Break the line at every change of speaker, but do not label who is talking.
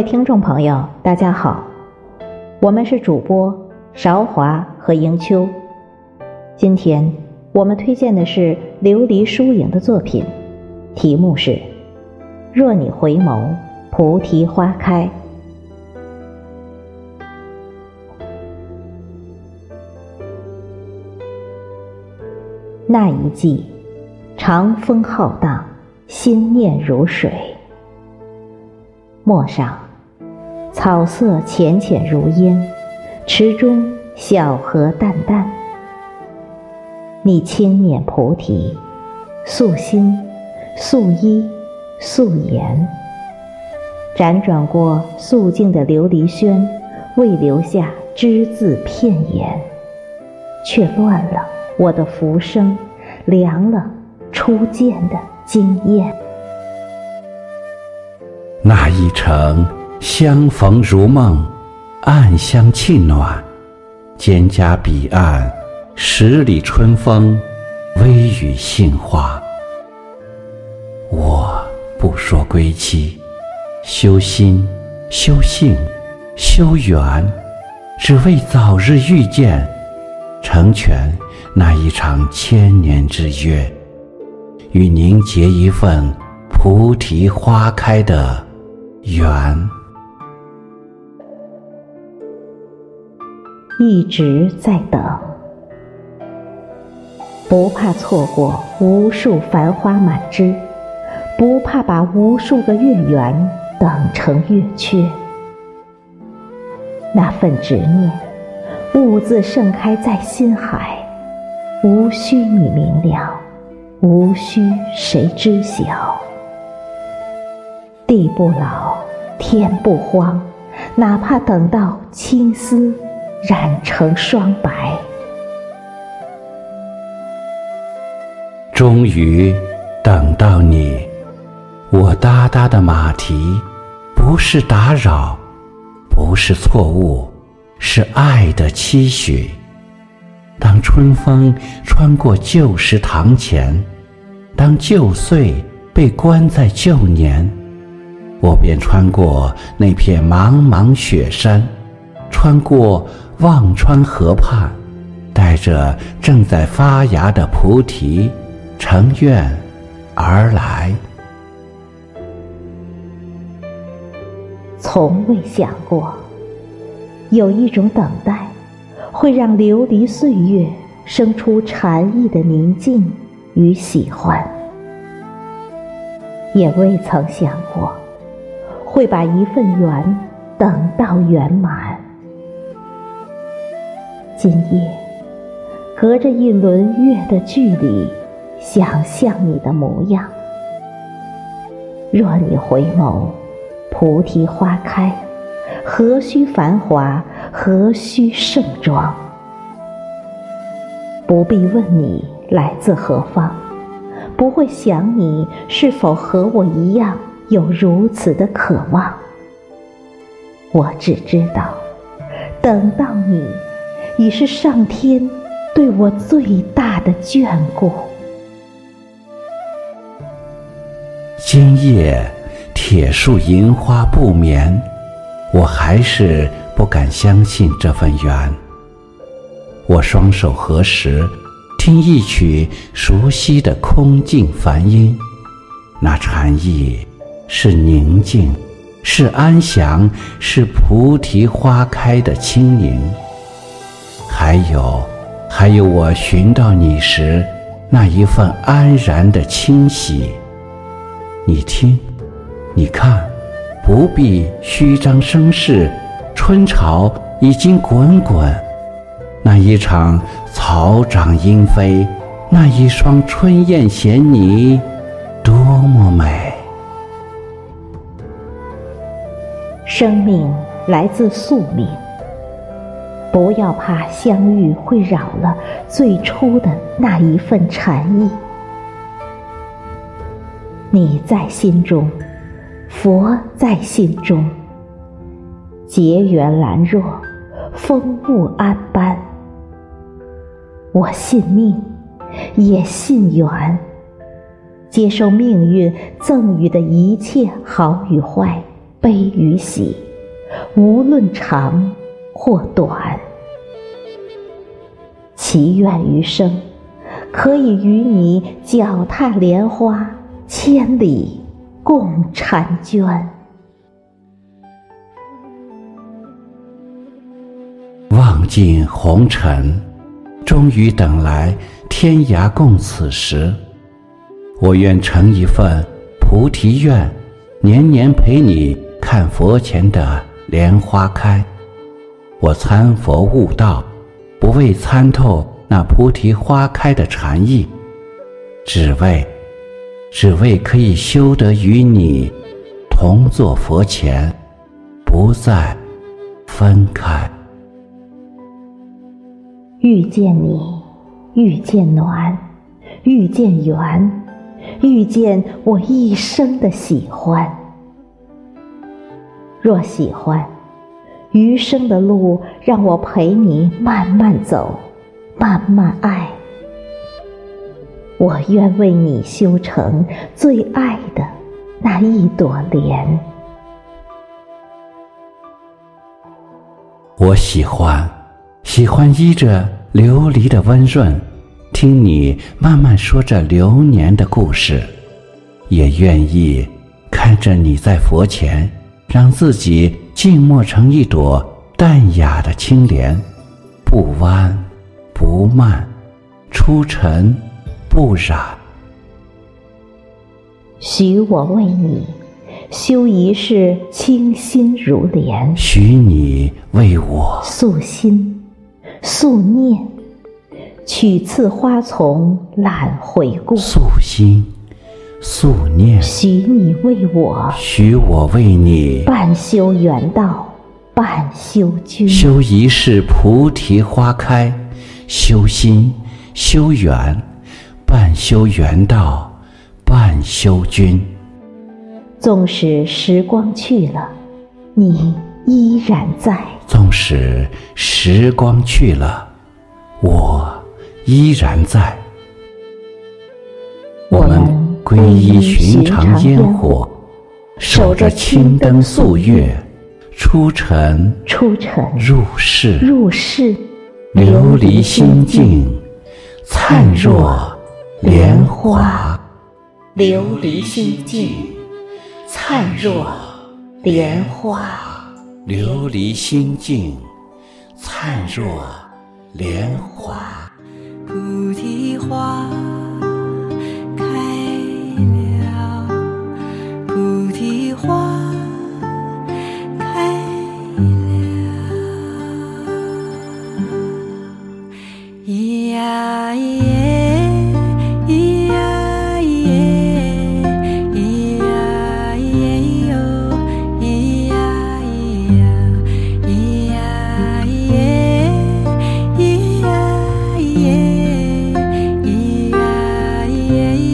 位听众朋友，大家好，我们是主播韶华和迎秋。今天我们推荐的是琉璃疏影的作品，题目是《若你回眸，菩提花开》。那一季，长风浩荡，心念如水。陌上，草色浅浅如烟，池中小荷淡淡。你轻捻菩提，素心、素衣、素颜，辗转过素净的琉璃轩，未留下只字片言，却乱了我的浮生，凉了初见的惊艳。
那一程相逢如梦，暗香沁暖，蒹葭彼岸，十里春风，微雨杏花。我不说归期，修心、修性、修缘，只为早日遇见，成全那一场千年之约，与您结一份菩提花开的。缘
一直在等，不怕错过无数繁花满枝，不怕把无数个月圆等成月缺。那份执念，兀自盛开在心海，无需你明了，无需谁知晓。地不老，天不荒，哪怕等到青丝染成霜白。
终于等到你，我哒哒的马蹄，不是打扰，不是错误，是爱的期许。当春风穿过旧时堂前，当旧岁被关在旧年。我便穿过那片茫茫雪山，穿过忘川河畔，带着正在发芽的菩提，乘愿而来。
从未想过，有一种等待，会让琉璃岁月生出禅意的宁静与喜欢，也未曾想过。会把一份缘等到圆满。今夜，隔着一轮月的距离，想象你的模样。若你回眸，菩提花开，何须繁华，何须盛装？不必问你来自何方，不会想你是否和我一样。有如此的渴望，我只知道，等到你，已是上天对我最大的眷顾。
今夜铁树银花不眠，我还是不敢相信这份缘。我双手合十，听一曲熟悉的空境梵音，那禅意。是宁静，是安详，是菩提花开的清宁。还有，还有我寻到你时那一份安然的清喜。你听，你看，不必虚张声势，春潮已经滚滚。那一场草长莺飞，那一双春燕衔泥，多么美！
生命来自宿命，不要怕相遇会扰了最初的那一份禅意。你在心中，佛在心中，结缘兰若，风物安般。我信命，也信缘，接受命运赠予的一切好与坏。悲与喜，无论长或短。祈愿余生，可以与你脚踏莲花，千里共婵娟。
望尽红尘，终于等来天涯共此时。我愿成一份菩提愿，年年陪你看佛前的莲花开。我参佛悟道。不为参透那菩提花开的禅意，只为，只为可以修得与你同坐佛前，不再分开。
遇见你，遇见暖，遇见缘，遇见我一生的喜欢。若喜欢。余生的路，让我陪你慢慢走，慢慢爱。我愿为你修成最爱的那一朵莲。
我喜欢，喜欢依着琉璃的温润，听你慢慢说着流年的故事，也愿意看着你在佛前，让自己。静默成一朵淡雅的青莲，不弯不慢，出尘不染。
许我为你修一世清心如莲，
许你为我
素心素念，取次花丛懒回顾。
素心。素念，
许你为我，
许我为你，
半修缘道，半修君，
修一世菩提花开，修心修缘，半修缘道，半修君。
纵使时光去了，你依然在；
纵使时光去了，我依然在。我们。皈依寻常烟火，守着青灯素月，出尘
出尘
入世
入世，
琉璃心境灿若莲花，
琉璃心境灿若莲花，
琉璃心境灿若莲花，
菩提花。咿呀咿耶，咿呀咿耶，咿呀咿耶，咿哟，咿呀咿呀，咿呀咿耶，咿呀咿耶，咿呀咿耶。